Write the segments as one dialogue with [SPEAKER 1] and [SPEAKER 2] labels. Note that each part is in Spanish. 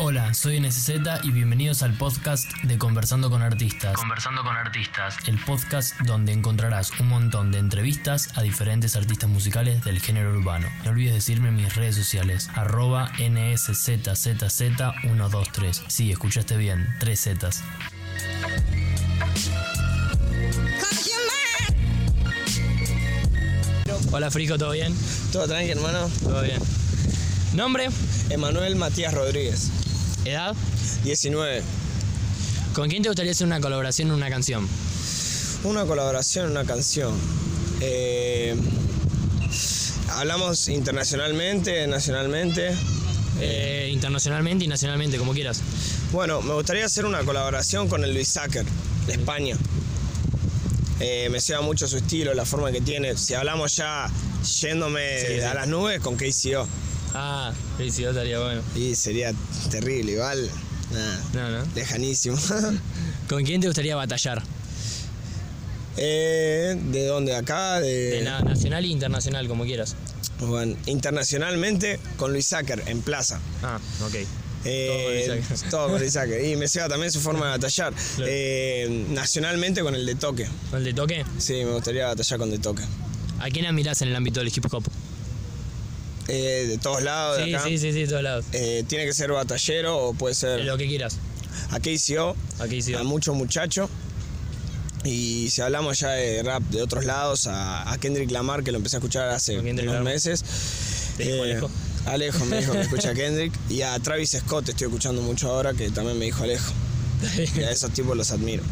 [SPEAKER 1] Hola, soy NSZ y bienvenidos al podcast de Conversando con Artistas.
[SPEAKER 2] Conversando con artistas.
[SPEAKER 1] El podcast donde encontrarás un montón de entrevistas a diferentes artistas musicales del género urbano. No olvides decirme en mis redes sociales, arroba NSZZZ123. Sí, escuchaste bien, tres Zetas. Hola Frico, ¿todo bien?
[SPEAKER 3] Todo tranqui, hermano.
[SPEAKER 1] Todo bien. ¿Nombre?
[SPEAKER 3] Emanuel Matías Rodríguez,
[SPEAKER 1] ¿Edad?
[SPEAKER 3] 19.
[SPEAKER 1] ¿Con quién te gustaría hacer una colaboración en una canción?
[SPEAKER 3] Una colaboración, una canción. Eh, hablamos internacionalmente, nacionalmente.
[SPEAKER 1] Eh, internacionalmente y nacionalmente, como quieras.
[SPEAKER 3] Bueno, me gustaría hacer una colaboración con el Luis Sacker, de España. Eh, me lleva mucho su estilo, la forma que tiene. Si hablamos ya yéndome
[SPEAKER 1] Sí, sí.
[SPEAKER 3] a las nubes con KCO.
[SPEAKER 1] Ah, sí, sí, estaría bueno.
[SPEAKER 3] Y sería terrible, igual. Nada,
[SPEAKER 1] No, no.
[SPEAKER 3] lejanísimo.
[SPEAKER 1] ¿Con quién te gustaría batallar?
[SPEAKER 3] Eh, ¿De dónde? ¿Acá?
[SPEAKER 1] De na- nacional e internacional, como quieras.
[SPEAKER 3] Bueno, internacionalmente con Luis Sacker en Plaza.
[SPEAKER 1] Ah, ok.
[SPEAKER 3] Eh,
[SPEAKER 1] Todo con Sacker.
[SPEAKER 3] Y me lleva también su forma de batallar.
[SPEAKER 1] Claro.
[SPEAKER 3] Eh, nacionalmente con el de toque.
[SPEAKER 1] ¿Con el de toque?
[SPEAKER 3] Sí, me gustaría batallar con de toque.
[SPEAKER 1] ¿A quién admirás en el ámbito del hip hop?
[SPEAKER 3] Eh, de todos lados, de
[SPEAKER 1] Sí,
[SPEAKER 3] acá.
[SPEAKER 1] sí, sí, sí, de todos lados.
[SPEAKER 3] Eh, tiene que ser batallero o puede ser
[SPEAKER 1] Lo que quieras.
[SPEAKER 3] a KCO,
[SPEAKER 1] Aquí sí.
[SPEAKER 3] a mucho muchacho. Y si hablamos ya de rap de otros lados, a, a Kendrick Lamar, que lo empecé a escuchar hace
[SPEAKER 1] A
[SPEAKER 3] unos
[SPEAKER 1] Lamar.
[SPEAKER 3] meses.
[SPEAKER 1] ¿Te dijo Alejo?
[SPEAKER 3] Alejo me dijo que escucha a Kendrick. Y a Travis Scott estoy escuchando mucho ahora, que también me dijo Alejo. Y a esos tipos los admiro.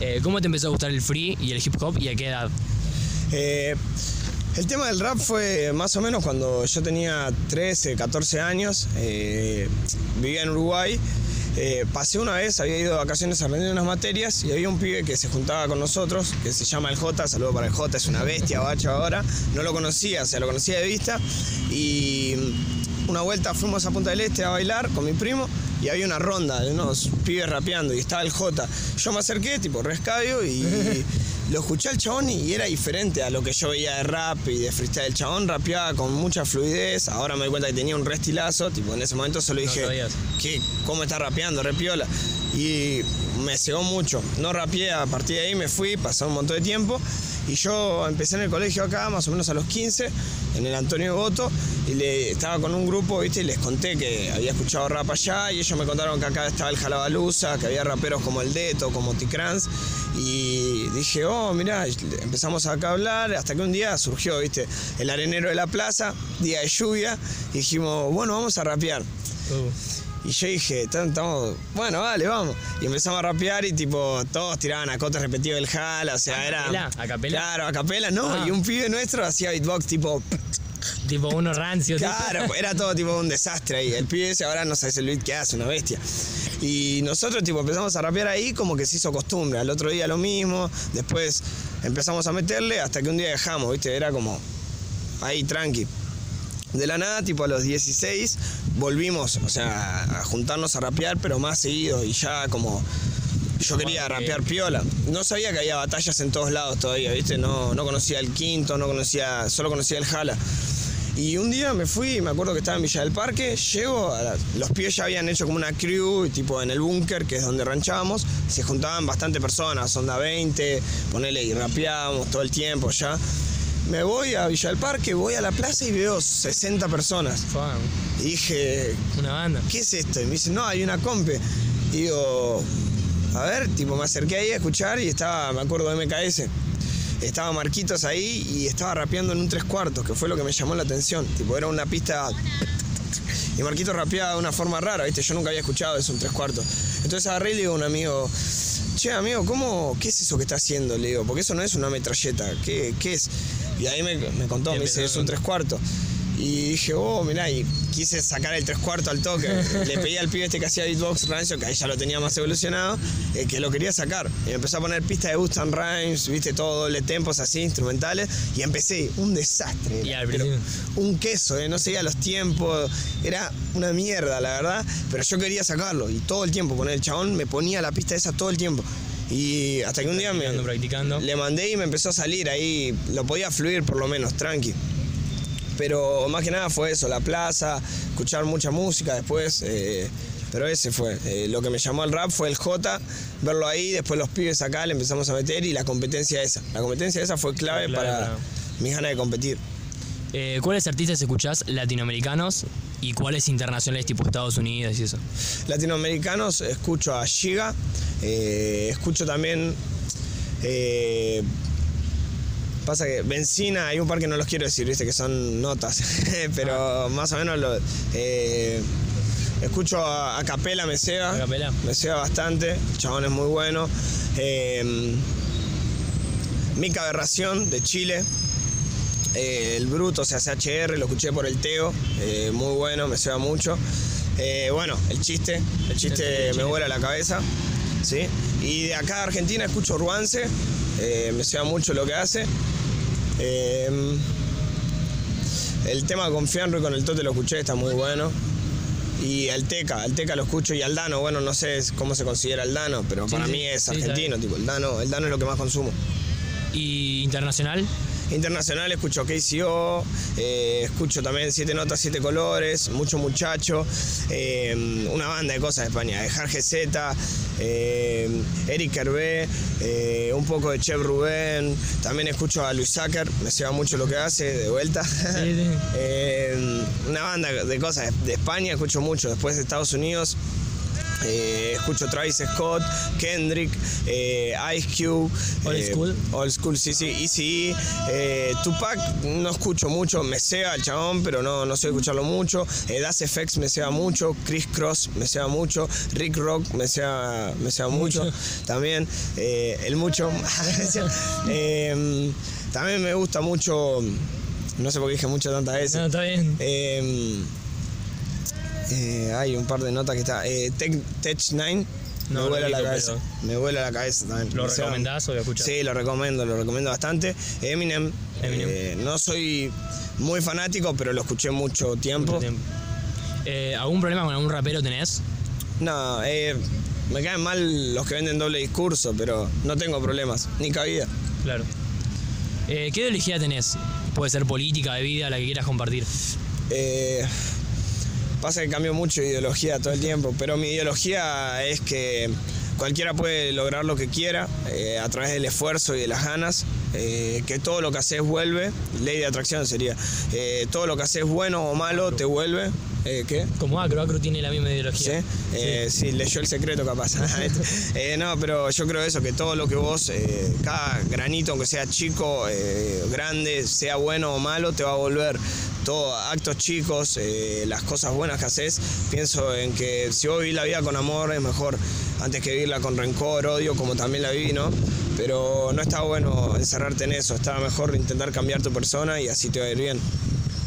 [SPEAKER 1] Eh, ¿Cómo te empezó a gustar el free y el hip hop y a qué edad?
[SPEAKER 3] Eh, el tema del rap fue más o menos cuando yo tenía 13, 14 años, eh, vivía en Uruguay. eh, pasé una vez, había ido de vacaciones a rendir unas materias y había un pibe que se juntaba con nosotros, que se llama el J, saludo para el J, es una bestia, bacho ahora. No lo conocía, o sea, lo conocía de vista. Y una vuelta fuimos a Punta del Este a bailar con mi primo y había una ronda de unos pibes rapeando y estaba el J. Yo me acerqué, tipo rescabio y lo escuché al chabón y era diferente a lo que yo veía de rap y de freestyle. El chabón rapeaba con mucha fluidez, ahora me doy cuenta que tenía un restilazo, tipo en ese momento solo
[SPEAKER 1] No
[SPEAKER 3] dije,
[SPEAKER 1] sabías.
[SPEAKER 3] ¿qué? ¿Cómo está rapeando? Repiola. Y me cegó mucho. No rapeé, a partir de ahí me fui, pasó un montón de tiempo. Y yo empecé en el colegio acá, más o menos a los 15, en el Antonio Goto, y le, estaba con un grupo, ¿viste? Y les conté que había escuchado rap allá, y ellos me contaron que acá estaba el Jalabaluza, que había raperos como el Deto, como Ticrans, y dije, oh, mirá, empezamos acá a hablar, hasta que un día surgió, ¿viste? El arenero de la plaza, día de lluvia, y dijimos, bueno, vamos a rapear.
[SPEAKER 1] Uh,
[SPEAKER 3] Y yo dije, "Tan- estamos, bueno, vale, vamos. Y empezamos a rapear y tipo, todos tiraban acotes repetidos del jala, o sea,
[SPEAKER 1] ¿A
[SPEAKER 3] era.
[SPEAKER 1] capela? ¿A capela?
[SPEAKER 3] Claro, a capela, no.
[SPEAKER 1] Ah.
[SPEAKER 3] Y un pibe nuestro hacía beatbox tipo.
[SPEAKER 1] Tipo uno rancio. tipo.
[SPEAKER 3] Claro, era todo tipo un desastre ahí. El pibe ese ahora no sabes el beat que hace, una bestia. Y nosotros tipo empezamos a rapear ahí como que se hizo costumbre. Al otro día lo mismo, después empezamos a meterle hasta que un día dejamos, ¿viste? Era como ahí tranqui. De la nada, tipo a los 16, volvimos, o sea, a juntarnos a rapear, pero más seguido y ya como yo quería rapear piola. No sabía que había batallas en todos lados todavía, ¿viste? No, no conocía el quinto, no conocía, solo conocía el jala. Y un día me fui, me acuerdo que estaba en Villa del Parque, llego, a la- los pies ya habían hecho como una crew, tipo en el búnker, que es donde ranchábamos, se juntaban bastante personas, onda 20, ponele y rapeábamos todo el tiempo ya. Me voy a Villa del Parque, voy a la plaza y veo 60 personas. Y dije,
[SPEAKER 1] Una banda.
[SPEAKER 3] ¿qué es esto? Y me dice, no, hay una compe. Y digo, a ver, tipo, me acerqué ahí a escuchar y estaba, me acuerdo de MKS. Estaba Marquitos ahí y estaba rapeando en un tres cuartos, que fue lo que me llamó la atención. Tipo, era una pista. Y Marquitos rapeaba de una forma rara, ¿viste? Yo nunca había escuchado eso, un tres cuartos. Entonces agarré y le digo a un amigo, che, amigo, ¿cómo, ¿qué es eso que está haciendo? Le digo, porque eso no es una metralleta, ¿qué, qué es? Y ahí me, me contó, me dice, es un tres cuartos. Y dije, oh, mirá, y quise sacar el tres cuartos al toque. Le pedí al pibe este que hacía beatbox rancio, que ahí ya lo tenía más evolucionado, eh, que lo quería sacar. Y me empezó a poner pistas de Bustan Rhymes, viste, todo doble tempos así, instrumentales. Y empecé, un desastre.
[SPEAKER 1] Y al
[SPEAKER 3] pero un queso, eh, no seguía los tiempos. Era una mierda, la verdad. Pero yo quería sacarlo. Y todo el tiempo, poner el chabón me ponía la pista esa todo el tiempo. Y hasta que un día me,
[SPEAKER 1] practicando.
[SPEAKER 3] le mandé y me empezó a salir ahí, lo podía fluir por lo menos, tranqui. Pero más que nada fue eso, la plaza, escuchar mucha música, después eh, pero ese fue. Eh, lo que me llamó al rap fue el J, verlo ahí, después los pibes acá le empezamos a meter y la competencia esa. La competencia esa fue clave,
[SPEAKER 1] clave,
[SPEAKER 3] para
[SPEAKER 1] claro.
[SPEAKER 3] mis ganas de competir.
[SPEAKER 1] Eh, ¿Cuáles artistas escuchás latinoamericanos y cuáles internacionales tipo Estados Unidos y eso?
[SPEAKER 3] Latinoamericanos escucho a Giga, eh, escucho también. eh, pasa que Benzina, hay un par que no los quiero decir, viste, que son notas, pero más o menos lo, eh, escucho a, a Capela, me ceba,
[SPEAKER 1] ¿A Capela?
[SPEAKER 3] me ceba bastante, el chabón es muy bueno. Eh, Mica Aberración de Chile. Eh, el Bruto, o sea, CHR, lo escuché por el Teo, eh, muy bueno, me ceba mucho. Bueno, el chiste, el chiste me vuela la cabeza, ¿sí? Y de acá de Argentina escucho Ruance, eh, me ceba mucho lo que hace. Eh, el tema con Fianro y con el Tote lo escuché, está muy bueno. Y el Teca, el Teca lo escucho y Aldano, bueno, no sé cómo se considera Aldano, pero
[SPEAKER 1] Sí,
[SPEAKER 3] para
[SPEAKER 1] sí,
[SPEAKER 3] mí es
[SPEAKER 1] sí,
[SPEAKER 3] argentino, tipo, el Dano, el Dano es lo que más consumo.
[SPEAKER 1] ¿Y internacional?
[SPEAKER 3] Internacional escucho KCO, eh, escucho también Siete Notas, Siete Colores, Mucho Muchacho, eh, una banda de cosas de España, de Jarge Z, eh, Eric Hervé, un poco de Chef Rubén, también escucho a Luis Zucker, me lleva mucho lo que hace, de vuelta.
[SPEAKER 1] sí.
[SPEAKER 3] Una banda de cosas de España, escucho mucho, después de Estados Unidos. Eh, escucho Travis Scott, Kendrick, eh, Ice Cube,
[SPEAKER 1] Old
[SPEAKER 3] eh,
[SPEAKER 1] school.
[SPEAKER 3] Old School, sí, sí, Easy Tupac no escucho mucho, me sea el chabón, pero no, no sé escucharlo mucho. Das FX me sea mucho, Chris Cross me sea mucho, Rick Rock me sea, me sea mucho,
[SPEAKER 1] Mucho.
[SPEAKER 3] también. el mucho. También me gusta mucho, no sé por qué dije mucho tantas veces.
[SPEAKER 1] No, está bien.
[SPEAKER 3] Eh, eh, hay un par de notas que está. Eh, Tech, Tech 9
[SPEAKER 1] No,
[SPEAKER 3] me vuela la cabeza. Me vuela la cabeza también.
[SPEAKER 1] ¿Lo
[SPEAKER 3] O sea,
[SPEAKER 1] recomendás o lo escuchás?
[SPEAKER 3] Sí, lo recomiendo, lo recomiendo bastante. Eminem.
[SPEAKER 1] Eminem.
[SPEAKER 3] eh, no soy muy fanático, pero lo escuché mucho tiempo.
[SPEAKER 1] Mucho tiempo. Eh, ¿Algún problema con algún rapero tenés?
[SPEAKER 3] No, eh, me caen mal los que venden doble discurso, pero no tengo problemas, ni cabida.
[SPEAKER 1] Claro. Eh, ¿Qué ideología tenés? Puede ser política, de vida, la que quieras compartir.
[SPEAKER 3] Pasa que cambio mucho de ideología todo el tiempo, pero mi ideología es que cualquiera puede lograr lo que quiera eh, a través del esfuerzo y de las ganas, eh, que todo lo que haces vuelve, ley de atracción sería, eh, todo lo que haces bueno o malo te vuelve. ¿Qué?
[SPEAKER 1] Como Acro, Acro tiene la misma
[SPEAKER 3] ¿Sí?
[SPEAKER 1] ideología.
[SPEAKER 3] Eh, sí, leyó el secreto capaz. No, pero yo creo eso, que todo lo que vos, cada granito, aunque sea chico, grande, sea bueno o malo, te va a volver. Todo, actos chicos, eh, las cosas buenas que haces, pienso en que si vos vivís la vida con amor es mejor antes que vivirla con rencor, odio, como también la viví, ¿no? Pero no está bueno encerrarte en eso, está mejor intentar cambiar tu persona y así te va a ir bien.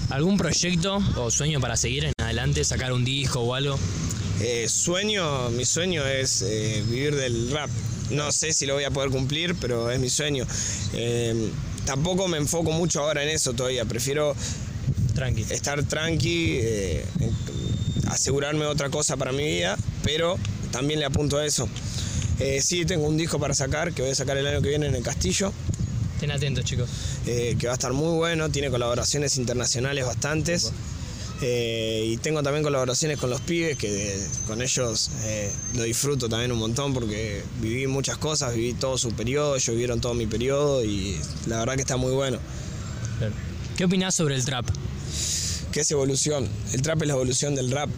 [SPEAKER 1] ¿Algún proyecto o sueño para seguir en adelante, sacar un disco o algo?
[SPEAKER 3] Eh, sueño, mi sueño es eh, vivir del rap. No sé si lo voy a poder cumplir, pero es mi sueño. Eh, tampoco me enfoco mucho ahora en eso todavía. Prefiero
[SPEAKER 1] Tranqui.
[SPEAKER 3] estar tranqui, eh, asegurarme otra cosa para mi vida, pero también le apunto a eso. Eh, sí, tengo un disco para sacar, que voy a sacar el año que viene en el Castillo,
[SPEAKER 1] Estén atentos, chicos.
[SPEAKER 3] eh, que va a estar muy bueno, tiene colaboraciones internacionales bastantes. Eh, y tengo también colaboraciones con los pibes, que de- con ellos eh, lo disfruto también un montón porque viví muchas cosas, viví todo su periodo, ellos vivieron todo mi periodo y la verdad que está muy bueno.
[SPEAKER 1] ¿Qué opinás sobre el trap?
[SPEAKER 3] ¿Qué es evolución? El trap es la evolución del rap.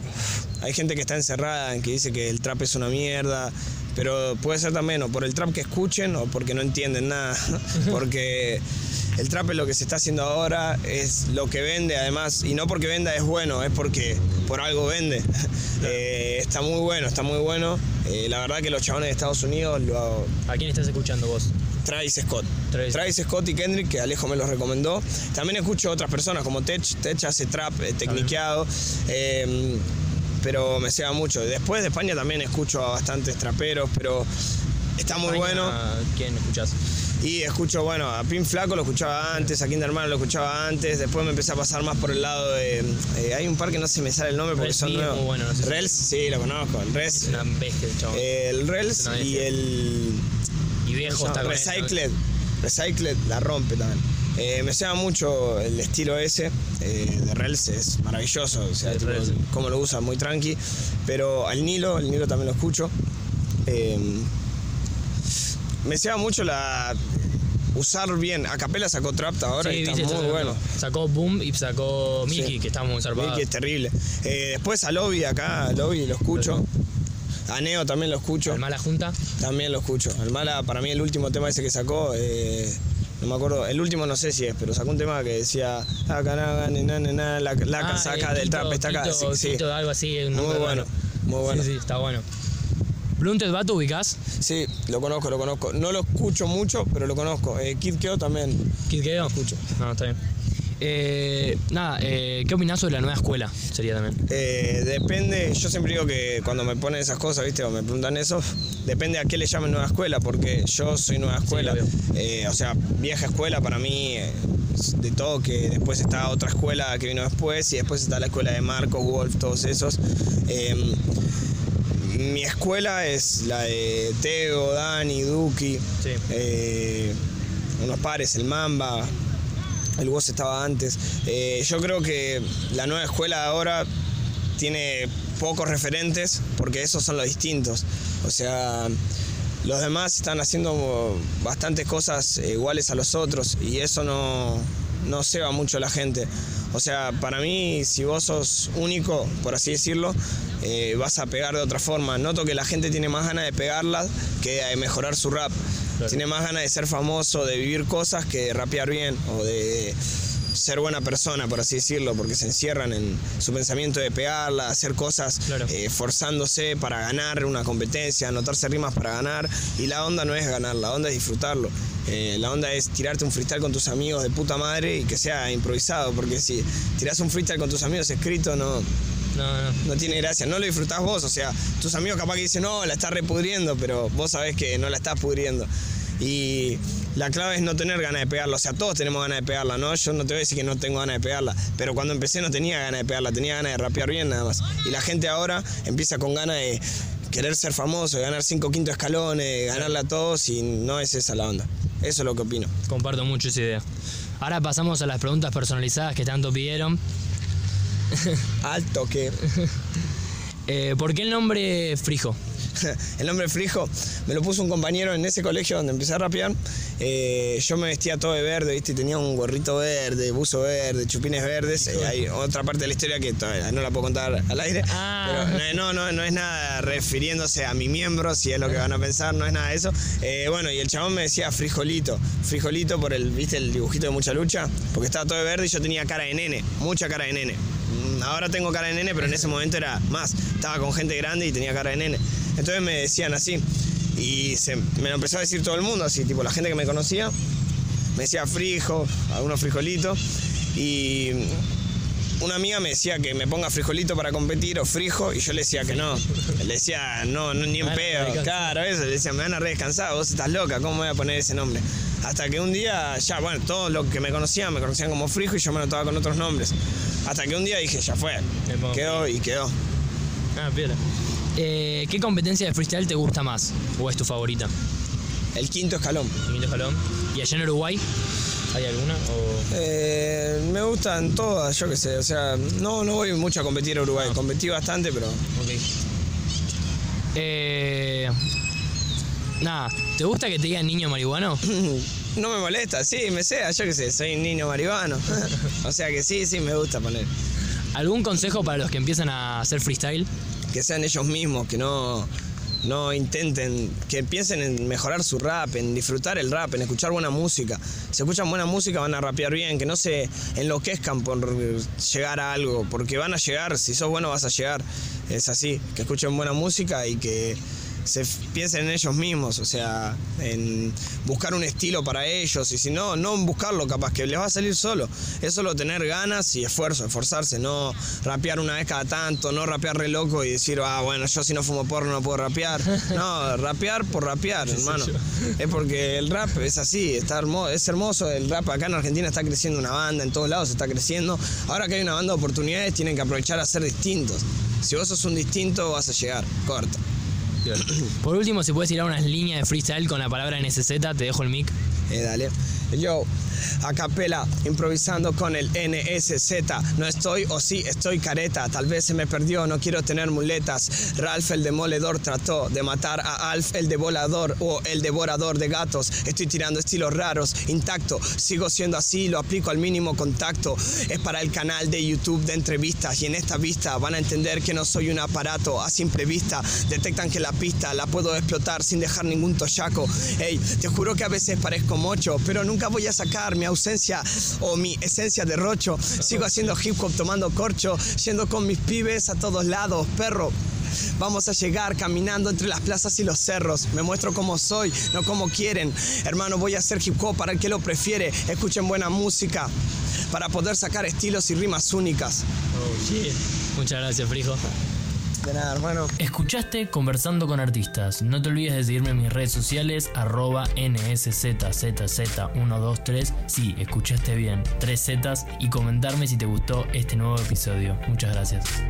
[SPEAKER 3] Hay gente que está encerrada en que dice que el trap es una mierda, pero puede ser también o por el trap que escuchen o porque no entienden nada. porque el trap es lo que se está haciendo ahora, es lo que vende además, y no porque venda es bueno, es porque por algo vende. Eh, está muy bueno, está muy bueno. Eh, la verdad que los chabones de Estados Unidos lo,
[SPEAKER 1] ¿A quién estás escuchando vos?
[SPEAKER 3] Travis Scott.
[SPEAKER 1] Travis.
[SPEAKER 3] Travis. Scott y Kendrick, que Alejo me los recomendó. También escucho otras personas como Tech. Tech hace trap eh, tecniqueado. eh, pero me sea mucho. Después de España también escucho a bastantes traperos, pero está muy
[SPEAKER 1] España,
[SPEAKER 3] bueno.
[SPEAKER 1] ¿Quién escuchás?
[SPEAKER 3] Y escucho, bueno, a Pin Flaco lo escuchaba antes, a Kinderman lo escuchaba antes, después me empecé a pasar más por el lado de... eh, hay un par que no se me sale el nombre porque
[SPEAKER 1] Rels
[SPEAKER 3] son
[SPEAKER 1] es
[SPEAKER 3] nuevos.
[SPEAKER 1] muy bueno, no sé si-
[SPEAKER 3] Rels, sí, lo conozco, el
[SPEAKER 1] Es
[SPEAKER 3] Rels.
[SPEAKER 1] una bestia el chabón.
[SPEAKER 3] El Rels
[SPEAKER 1] Es
[SPEAKER 3] y el...
[SPEAKER 1] y viejo está con él,
[SPEAKER 3] Recycled. Recycled la rompe también. Eh, me sea mucho el estilo ese eh, de Rels, es maravilloso, o sea, tipo, cómo lo usa, muy tranqui. Pero al Nilo, el Nilo también lo escucho. Eh, me sea mucho la usar bien. Acapela sacó Trap ahora
[SPEAKER 1] Sí,
[SPEAKER 3] y está
[SPEAKER 1] viste,
[SPEAKER 3] muy bueno.
[SPEAKER 1] Sacó Boom y sacó
[SPEAKER 3] Sí.
[SPEAKER 1] que está muy zarpado.
[SPEAKER 3] Milky es terrible. Eh, después a Lobby acá, a Lobby lo escucho. A Neo también lo escucho.
[SPEAKER 1] Al Mala Junta.
[SPEAKER 3] También lo escucho. El Mala, para mí, el último tema ese que sacó, eh, no me acuerdo, el último no sé si es, pero sacó un tema que decía, "Acá, na, na, na, na, la, la
[SPEAKER 1] Ah,
[SPEAKER 3] casaca
[SPEAKER 1] eh,
[SPEAKER 3] del trap está acá.
[SPEAKER 1] Quito-
[SPEAKER 3] Sí,
[SPEAKER 1] algo así.
[SPEAKER 3] Muy bueno,
[SPEAKER 1] raro.
[SPEAKER 3] muy bueno.
[SPEAKER 1] Sí, sí, está bueno. Blunted Bato ubicás.
[SPEAKER 3] Sí, lo conozco, lo conozco. No lo escucho mucho, pero lo conozco. Eh, Kid Keo también.
[SPEAKER 1] Kid Keo.
[SPEAKER 3] Escucho.
[SPEAKER 1] No, está bien. Eh, nada, eh, ¿qué opinás sobre la nueva escuela? Sería también.
[SPEAKER 3] Eh, depende, yo siempre digo que cuando me ponen esas cosas, ¿viste? O me preguntan eso, depende a qué le llamen nueva escuela, porque yo soy nueva escuela. Eh, o sea, vieja escuela para mí, eh, de todo, que después está otra escuela que vino después, y después está la escuela de Marcos, Wolf, todos esos. Eh, mi escuela es la de Teo, Dani, Duki,
[SPEAKER 1] Sí.
[SPEAKER 3] unos pares, el Mamba, el Woz estaba antes. Eh, yo creo que la nueva escuela ahora tiene pocos referentes porque esos son los distintos. O sea, los demás están haciendo bastantes cosas iguales a los otros y eso no, no ceba mucho a la gente. O sea, para mí, si vos sos único, por así decirlo, eh, vas a pegar de otra forma. Noto que la gente tiene más ganas de pegarla que de mejorar su rap.
[SPEAKER 1] Claro.
[SPEAKER 3] Tiene más ganas de ser famoso, de vivir cosas que de rapear bien o de ser buena persona, por así decirlo, porque se encierran en su pensamiento de pegarla, hacer cosas
[SPEAKER 1] Claro.
[SPEAKER 3] eh, forzándose para ganar una competencia, anotarse rimas para ganar. Y la onda no es ganar, la onda es disfrutarlo. Eh, la onda es tirarte un freestyle con tus amigos de puta madre y que sea improvisado, porque si tirás un freestyle con tus amigos escrito, no,
[SPEAKER 1] No, no.
[SPEAKER 3] no tiene gracia, no lo disfrutás vos, o sea, tus amigos capaz que dicen, no, la estás repudriendo, pero vos sabés que no la estás pudriendo. Y la clave es no tener ganas de pegarla, o sea, todos tenemos ganas de pegarla, ¿no? Yo no te voy a decir que no tengo ganas de pegarla, pero cuando empecé no tenía ganas de pegarla, tenía ganas de rapear bien nada más. Y la gente ahora empieza con ganas de querer ser famoso, de ganar cinco quintos escalones, de ganarle a todos y no es esa la onda. Eso es lo que opino.
[SPEAKER 1] Comparto mucho esa idea. Ahora pasamos a las preguntas personalizadas que tanto pidieron.
[SPEAKER 3] Alto que...
[SPEAKER 1] Eh, ¿Por qué el nombre Frijo?
[SPEAKER 3] el nombre Frijo me lo puso un compañero en ese colegio donde empecé a rapear. Eh, yo me vestía todo de verde, ¿viste? Y tenía un gorrito verde, buzo verde, chupines verdes. Eh, hay otra parte de la historia que todavía no la puedo contar al aire.
[SPEAKER 1] Ah.
[SPEAKER 3] Pero no, no, no es nada refiriéndose a mi miembro, si es lo que van a pensar, no es nada de eso. Eh, bueno, y el chabón me decía frijolito. Frijolito por el, ¿viste? El dibujito de mucha lucha. Porque estaba todo de verde y yo tenía cara de nene, mucha cara de nene. Mm, Ahora tengo cara de nene, pero en ese momento era más. Estaba con gente grande y tenía cara de nene. Entonces me decían así. Y se, me lo empezó a decir todo el mundo, así, tipo la gente que me conocía. Me decía frijo, algunos frijolitos. Y una amiga me decía que me ponga frijolito para competir o frijo y yo le decía que no. Le decía, no, no ni en pedo.
[SPEAKER 1] redescansar.
[SPEAKER 3] Claro, eso. Le decía, me van a re descansar, vos estás loca, ¿cómo me voy a poner ese nombre? Hasta que un día, ya, bueno, todos los que me conocían me conocían como frijo y yo me anotaba con otros nombres. Hasta que un día dije, ya fue. Quedó y quedó.
[SPEAKER 1] Ah, piola. Eh, ¿Qué competencia de freestyle te gusta más? ¿O es tu favorita?
[SPEAKER 3] El quinto escalón.
[SPEAKER 1] Quinto Jalón. ¿Y allá en Uruguay? ¿Hay alguna? O...
[SPEAKER 3] Eh, me gustan todas, yo qué sé, o sea, no, no voy mucho a competir a Uruguay,
[SPEAKER 1] Ah.
[SPEAKER 3] competí bastante, pero
[SPEAKER 1] Ok. Eh, nada, ¿te gusta que te digan niño marihuano?
[SPEAKER 3] no me molesta, sí, me sea, yo qué sé, soy un niño marihuano. o sea que sí, sí, me gusta poner.
[SPEAKER 1] ¿Algún consejo para los que empiezan a hacer freestyle?
[SPEAKER 3] Que sean ellos mismos, que no, no intenten, que piensen en mejorar su rap, en disfrutar el rap, en escuchar buena música. Si escuchan buena música van a rapear bien, que no se enloquezcan por llegar a algo, porque van a llegar, si sos bueno vas a llegar. Es así, que escuchen buena música y que se piensen en ellos mismos, o sea, en buscar un estilo para ellos, y si no, no buscarlo capaz, que les va a salir solo. Es solo tener ganas y esfuerzo, esforzarse, no rapear una vez cada tanto, no rapear re loco y decir, ah, bueno, yo si no fumo porno no puedo rapear. No, rapear por rapear, hermano. Es porque el rap es así, está hermoso, es hermoso, el rap acá en Argentina está creciendo una banda, en todos lados está creciendo. Ahora que hay una banda de oportunidades, tienen que aprovechar a ser distintos. Si vos sos un distinto, vas a llegar, corta.
[SPEAKER 1] Por último, si puedes tirar unas líneas de freestyle con la palabra NSZ, te dejo el mic.
[SPEAKER 3] Eh, dale. Yo, a capela, improvisando con el NSZ. No estoy o sí estoy careta. Tal vez se me perdió, no quiero tener muletas. Ralph el demoledor trató de matar a Alf el devolador o el devorador de gatos. Estoy tirando estilos raros, intacto. Sigo siendo así, lo aplico al mínimo contacto. Es para el canal de YouTube de entrevistas y en esta vista van a entender que no soy un aparato a simple vista. Detectan que la pista la puedo explotar sin dejar ningún toyaco. Ey, te juro que a veces parezco mocho, pero nunca voy a sacar mi ausencia o mi esencia de rocho. Sigo haciendo hip hop tomando corcho, yendo con mis pibes a todos lados, perro. Vamos a llegar caminando entre las plazas y los cerros. Me muestro como soy, no como quieren. Hermano, voy a hacer hip hop para el que lo prefiere. Escuchen buena música para poder sacar estilos y rimas únicas.
[SPEAKER 1] Oh, Muchas gracias, Frijo.
[SPEAKER 3] Nada, hermano.
[SPEAKER 1] Escuchaste Conversando con Artistas. No te olvides de seguirme en mis redes sociales, arroba NSZZZ123. Sí, escuchaste bien, tres Zetas. Y comentarme si te gustó este nuevo episodio. Muchas gracias.